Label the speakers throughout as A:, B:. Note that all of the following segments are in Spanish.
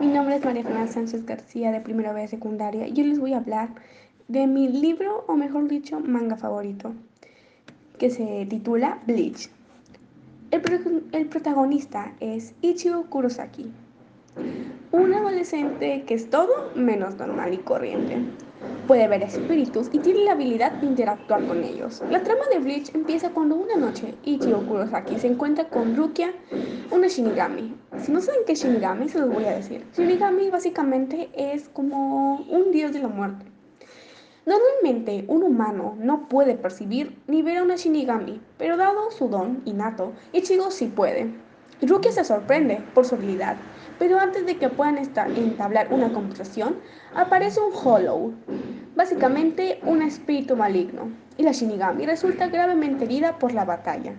A: Mi nombre es María Fernanda Sánchez García de primera vez secundaria y yo les voy a hablar de mi libro, o mejor dicho, manga favorito, que se titula Bleach. El, el protagonista es Ichigo Kurosaki, un adolescente que es todo menos normal y corriente. Puede ver espíritus y tiene la habilidad de interactuar con ellos. La trama de Bleach empieza cuando una noche Ichigo Kurosaki se encuentra con Rukia, una Shinigami. Si no saben qué es Shinigami, se los voy a decir. Shinigami básicamente es como un dios de la muerte. Normalmente un humano no puede percibir ni ver a una Shinigami, pero dado su don innato, Ichigo sí puede. Rukia se sorprende por su habilidad, pero antes de que puedan entablar una conversación, aparece un Hollow, básicamente un espíritu maligno, y la Shinigami resulta gravemente herida por la batalla.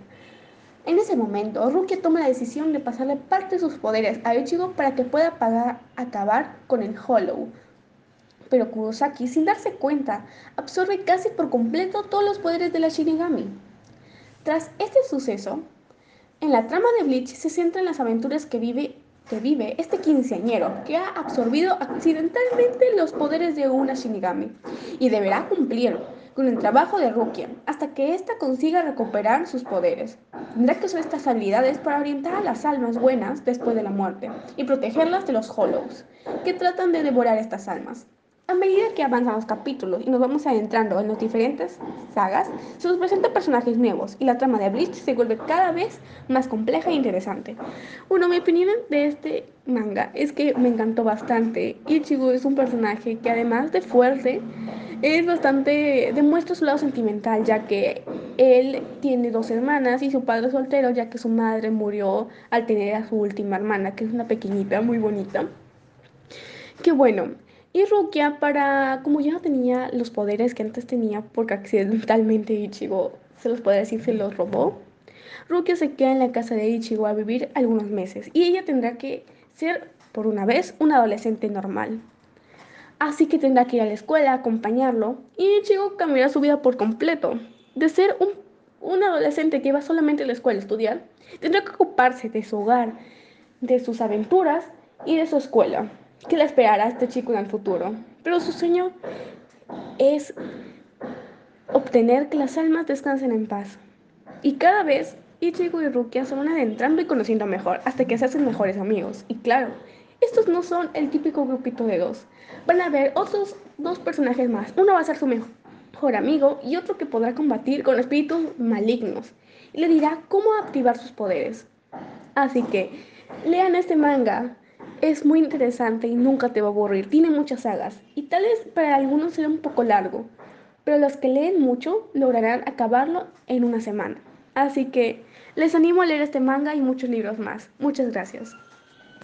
A: En ese momento, Rukia toma la decisión de pasarle parte de sus poderes a Ichigo para que pueda acabar con el Hollow. Pero Kurosaki, sin darse cuenta, absorbe casi por completo todos los poderes de la Shinigami. Tras este suceso, en la trama de Bleach se centra en las aventuras que vive que vive este quinceañero que ha absorbido accidentalmente los poderes de una Shinigami y deberá cumplir con el trabajo de Rukia hasta que ésta consiga recuperar sus poderes. Tendrá que usar estas habilidades para orientar a las almas buenas después de la muerte y protegerlas de los Hollows, que tratan de devorar estas almas. A medida que avanzan los capítulos y nos vamos adentrando en las diferentes sagas, se nos presentan personajes nuevos y la trama de Bleach se vuelve cada vez más compleja e interesante. Bueno, mi opinión de este manga es que me encantó bastante. Ichigo es un personaje que además de fuerte, es bastante, demuestra su lado sentimental, ya que él tiene dos hermanas y su padre es soltero, ya que su madre murió al tener a su última hermana, que es una pequeñita, muy bonita. Que bueno, y Rukia, para, como ya no tenía los poderes que antes tenía, porque accidentalmente Ichigo, se los puede decir, se los robó, Rukia se queda en la casa de Ichigo a vivir algunos meses y ella tendrá que ser, por una vez, un adolescente normal. Así que tendrá que ir a la escuela, acompañarlo, y Ichigo cambiará su vida por completo. De ser un, adolescente que va solamente a la escuela a estudiar, tendrá que ocuparse de su hogar, de sus aventuras y de su escuela que le esperará a este chico en el futuro. Pero su sueño es obtener que las almas descansen en paz. Y cada vez Ichigo y Rukia se van adentrando y conociendo mejor, hasta que se hacen mejores amigos. Y claro, estos no son el típico grupito de dos. Van a haber otros dos personajes más. Uno va a ser su mejor amigo y otro que podrá combatir con espíritus malignos. Y le dirá cómo activar sus poderes. Así que, lean este manga. Es muy interesante y nunca te va a aburrir. Tiene muchas sagas y tal vez para algunos sea un poco largo, pero los que leen mucho lograrán acabarlo en una semana. Así que les animo a leer este manga y muchos libros más. Muchas gracias.